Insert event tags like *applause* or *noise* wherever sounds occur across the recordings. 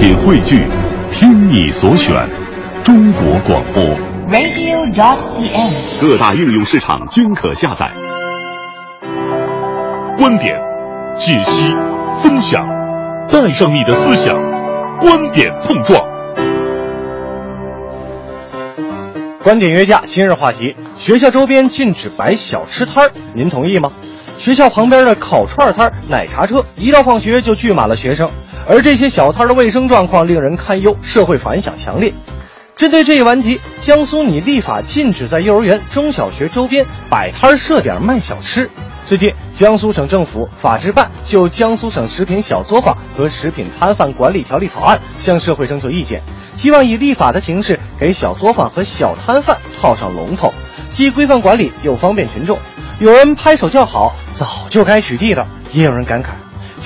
品汇聚，听你所选，中国广播。radio.dot.cn，。各大应用市场均可下载。观点、解析、分享，带上你的思想，观点碰撞。观点约架，今日话题：学校周边禁止摆小吃摊儿，您同意吗？学校旁边的烤串摊、奶茶车，一到放学就聚满了学生，而这些小摊的卫生状况令人堪忧，社会反响强烈。针对这一顽疾，江苏拟立法禁止在幼儿园、中小学周边摆摊设点卖小吃。最近，江苏省政府法制办就《江苏省食品小作坊和食品摊贩管理条例》草案向社会征求意见，希望以立法的形式给小作坊和小摊贩套上龙头，既规范管理又方便群众。有人拍手叫好，早就该取缔了；也有人感慨，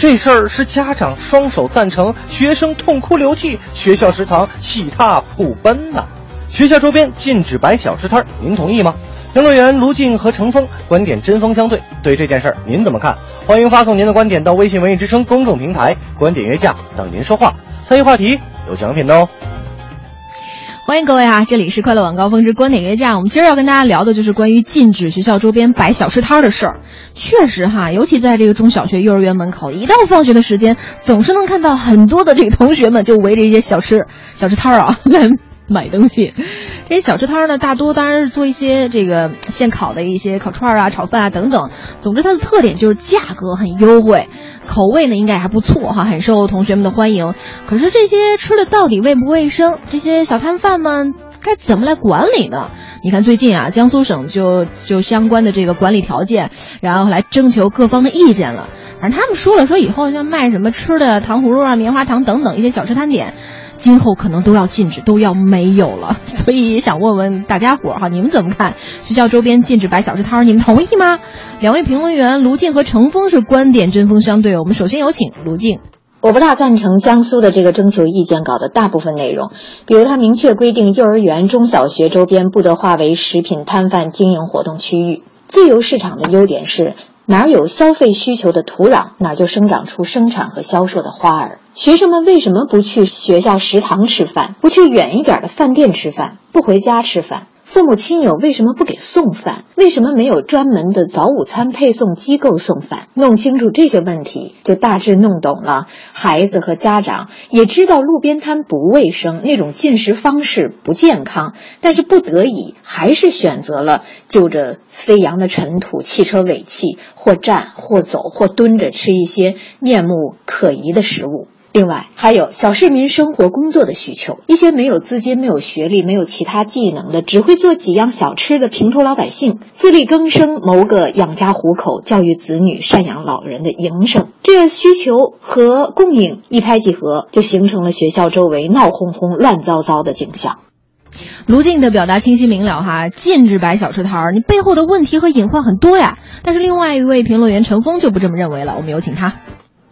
这事儿是家长双手赞成，学生痛哭流涕，学校食堂喜踏普奔呐、学校周边禁止摆小吃摊儿，您同意吗？评论员卢静和程峰观点针锋相对，对这件事儿您怎么看？欢迎发送您的观点到微信文艺之声公众平台“观点约架”等您说话，参与话题有奖品哦。欢迎各位啊！这里是快乐晚高峰之观点约架。我们今儿要跟大家聊的就是关于禁止学校周边摆小吃摊儿的事儿。确实哈，尤其在这个中小学、幼儿园门口，一到放学的时间，总是能看到很多的这个同学们就围着一些小吃小吃摊儿啊来 *laughs* 买东西。这些小吃摊儿呢，大多当然是做一些这个现烤的一些烤串儿啊、炒饭啊等等。总之，它的特点就是价格很优惠，口味呢应该还不错哈，很受同学们的欢迎。可是这些吃的到底卫不卫生？这些小摊贩们该怎么来管理呢？你看最近啊，江苏省就就相关的这个管理条件，然后来征求各方的意见了。反正他们说了，说以后像卖什么吃的糖葫芦啊、棉花糖等等一些小吃摊点。今后可能都要禁止，都要没有了，*laughs* 所以想问问大家伙儿哈，你们怎么看？学校周边禁止摆小吃摊儿，你们同意吗？两位评论员卢静和程峰是观点针锋相对，我们首先有请卢静。我不大赞成江苏的这个征求意见稿的大部分内容，比如它明确规定幼儿园、中小学周边不得划为食品摊贩经营活动区域。自由市场的优点是，哪儿有消费需求的土壤，哪儿就生长出生产和销售的花儿。学生们为什么不去学校食堂吃饭，不去远一点的饭店吃饭，不回家吃饭？父母亲友为什么不给送饭？为什么没有专门的早午餐配送机构送饭？弄清楚这些问题，就大致弄懂了。孩子和家长也知道路边摊不卫生，那种进食方式不健康，但是不得已还是选择了就着飞扬的尘土、汽车尾气，或站或走或蹲着吃一些面目可疑的食物。另外，还有小市民生活工作的需求，一些没有资金、没有学历、没有其他技能的，只会做几样小吃的平头老百姓，自力更生，谋个养家糊口、教育子女、赡养老人的营生。这需求和供应一拍即合，就形成了学校周围闹哄哄、乱糟糟的景象。卢静的表达清晰明了哈，禁止摆小吃摊儿，你背后的问题和隐患很多呀。但是另外一位评论员陈峰就不这么认为了，我们有请他。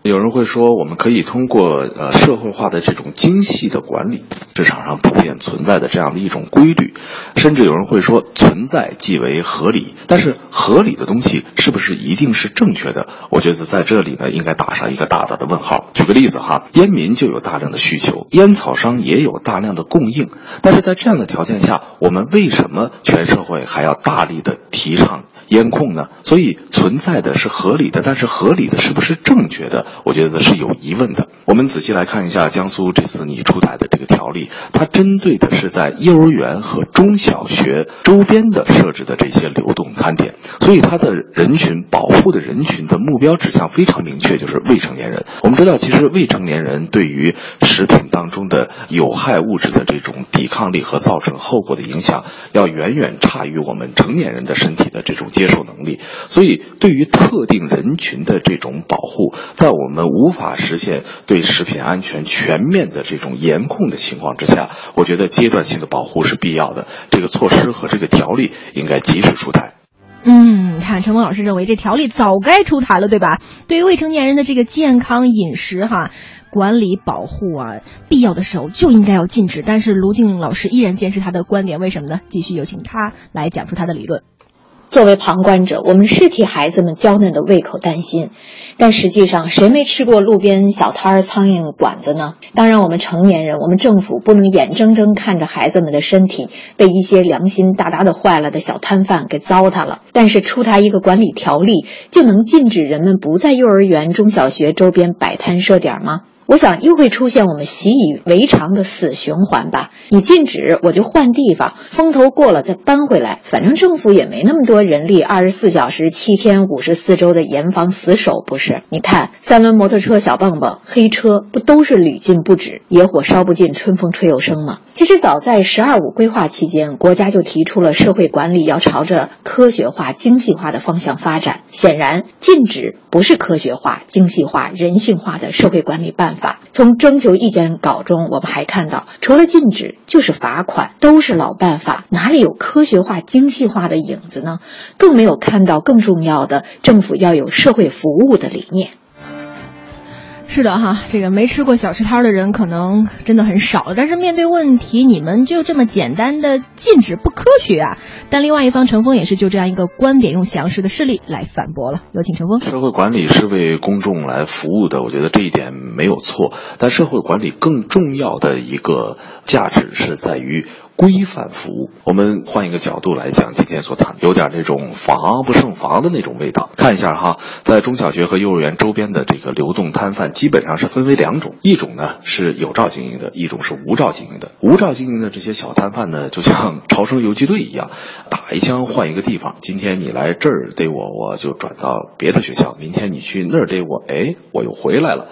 有人会说，我们可以通过呃社会化的这种精细的管理，市场上普遍存在的这样的一种规律，甚至有人会说存在即为合理。但是合理的东西是不是一定是正确的？我觉得在这里呢，应该打上一个大大的问号。举个例子哈，烟民就有大量的需求，烟草商也有大量的供应，但是在这样的条件下，我们为什么全社会还要大力的提倡烟控呢？所以存在的是合理的，但是合理的是不是正确的？我觉得是有疑问的。我们仔细来看一下江苏这次拟出台的这个条例，它针对的是在幼儿园和中小学周边的设置的这些流动摊点，所以它的人群保护的人群的目标指向非常明确，就是未成年人。我们知道，其实未成年人对于食品当中的有害物质的这种抵抗力和造成后果的影响，要远远差于我们成年人的身体的这种接受能力。所以，对于特定人群的这种保护，在我们无法实现对食品安全全面的这种严控的情况之下，我觉得阶段性的保护是必要的。这个措施和这个条例应该及时出台。嗯，看陈峰老师认为这条例早该出台了，对吧？对于未成年人的这个健康饮食哈管理保护啊，必要的时候就应该要禁止。但是卢静老师依然坚持他的观点，为什么呢？继续有请他来讲出他的理论。作为旁观者，我们是替孩子们娇嫩的胃口担心，但实际上，谁没吃过路边小摊儿、苍蝇馆子呢？当然，我们成年人，我们政府不能眼睁睁看着孩子们的身体被一些良心大大的坏了的小摊贩给糟蹋了。但是，出台一个管理条例，就能禁止人们不在幼儿园、中小学周边摆摊设点吗？我想又会出现我们习以为常的死循环吧。你禁止，我就换地方，风头过了再搬回来。反正政府也没那么多人力，二十四小时、七天、五十四周的严防死守，不是？你看，三轮摩托车、小蹦蹦、黑车，不都是屡禁不止，野火烧不尽，春风吹又生吗？其实早在“十二五”规划期间，国家就提出了社会管理要朝着科学化、精细化的方向发展。显然，禁止不是科学化、精细化、人性化的社会管理办。法从征求意见稿中，我们还看到，除了禁止就是罚款，都是老办法，哪里有科学化、精细化的影子呢？更没有看到更重要的，政府要有社会服务的理念。是的哈，这个没吃过小吃摊的人可能真的很少了。但是面对问题，你们就这么简单的禁止不科学啊？但另外一方陈峰也是就这样一个观点，用详实的事例来反驳了。有请陈峰。社会管理是为公众来服务的，我觉得这一点没有错。但社会管理更重要的一个价值是在于。规范服务，我们换一个角度来讲，今天所谈有点那种防不胜防的那种味道。看一下哈，在中小学和幼儿园周边的这个流动摊贩，基本上是分为两种，一种呢是有照经营的，一种是无照经营的。无照经营的这些小摊贩呢，就像超生游击队一样，打一枪换一个地方。今天你来这儿逮我，我就转到别的学校；明天你去那儿逮我，哎，我又回来了。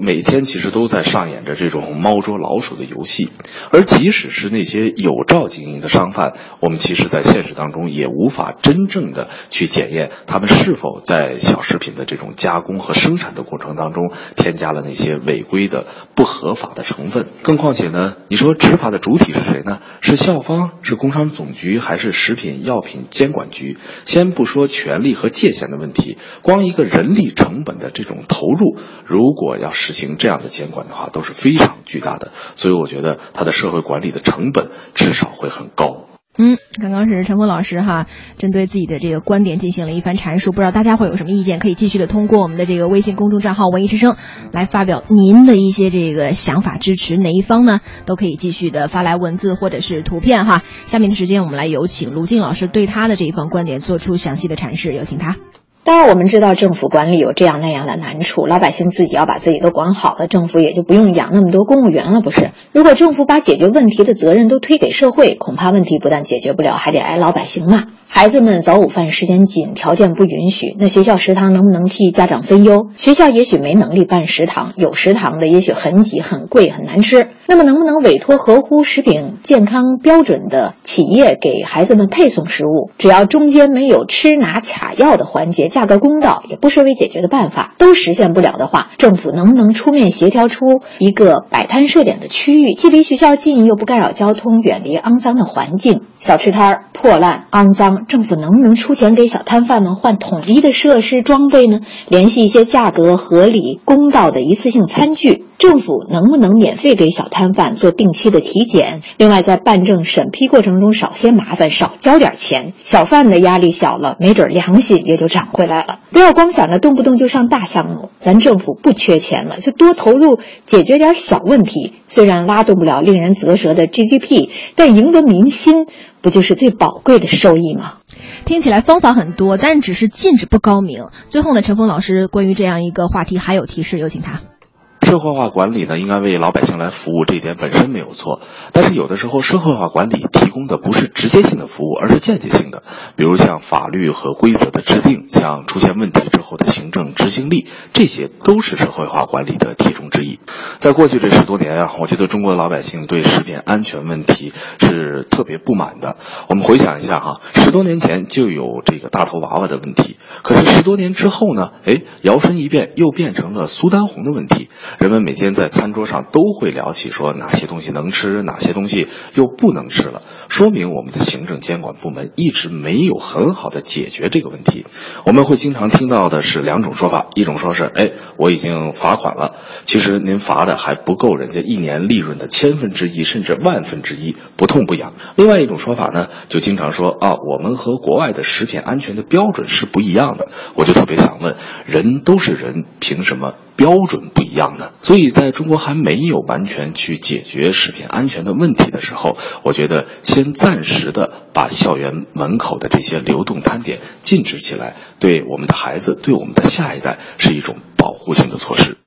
每天其实都在上演着这种猫捉老鼠的游戏，而即使是那些有照经营的商贩，我们其实，在现实当中也无法真正的去检验他们是否在小食品的这种加工和生产的过程当中添加了那些违规的、不合法的成分。更况且呢，你说执法的主体是谁呢？是校方、是工商总局，还是食品药品监管局？先不说权力和界限的问题，光一个人力成本的这种投入，如果要是实行这样的监管的话都是非常巨大的，所以我觉得它的社会管理的成本至少会很高。嗯，刚刚是陈峰老师哈，针对自己的这个观点进行了一番阐述，不知道大家会有什么意见，可以继续的通过我们的这个微信公众账号“文艺之声”来发表您的一些这个想法，支持哪一方呢？都可以继续的发来文字或者是图片哈。下面的时间我们来有请卢静老师对他的这一方观点做出详细的阐释，有请他。当然，我们知道政府管理有这样那样的难处，老百姓自己要把自己都管好了，政府也就不用养那么多公务员了，不是？如果政府把解决问题的责任都推给社会，恐怕问题不但解决不了，还得挨老百姓骂。孩子们早午饭时间紧，条件不允许，那学校食堂能不能替家长分忧？学校也许没能力办食堂，有食堂的也许很挤、很贵、很难吃。那么，能不能委托合乎食品健康标准的企业给孩子们配送食物？只要中间没有吃拿卡要的环节，价格公道，也不失为解决的办法。都实现不了的话，政府能不能出面协调出一个摆摊设点的区域，既离学校近，又不干扰交通，远离肮脏的环境？小吃摊儿破烂肮脏。政府能不能出钱给小摊贩们换统一的设施装备呢？联系一些价格合理、公道的一次性餐具。政府能不能免费给小摊贩做定期的体检？另外，在办证审批过程中少些麻烦，少交点钱，小贩的压力小了，没准良心也就涨回来了。不要光想着动不动就上大项目，咱政府不缺钱了，就多投入解决点小问题。虽然拉动不了令人啧舌的 GDP，但赢得民心。不就是最宝贵的收益吗？听起来方法很多，但只是禁止不高明。最后呢，陈峰老师关于这样一个话题还有提示，有请他。社会化管理呢，应该为老百姓来服务，这一点本身没有错。但是有的时候，社会化管理提供的不是直接性的服务，而是间接性的。比如像法律和规则的制定，像出现问题之后的行政执行力，这些都是社会化管理的题中之一。在过去这十多年啊，我觉得中国的老百姓对食品安全问题是特别不满的。我们回想一下哈，十多年前就有这个大头娃娃的问题，可是十多年之后呢，哎，摇身一变又变成了苏丹红的问题。人们每天在餐桌上都会聊起说哪些东西能吃，哪些东西又不能吃了，说明我们的行政监管部门一直没有很好的解决这个问题。我们会经常听到的是两种说法，一种说是，哎，我已经罚款了，其实您罚的还不够人家一年利润的千分之一甚至万分之一，不痛不痒。另外一种说法呢，就经常说啊，我们和国外的食品安全的标准是不一样的。我就特别想问，人都是人，凭什么标准不一样的？所以，在中国还没有完全去解决食品安全的问题的时候，我觉得先暂时的把校园门口的这些流动摊点禁止起来，对我们的孩子，对我们的下一代是一种保护性的措施。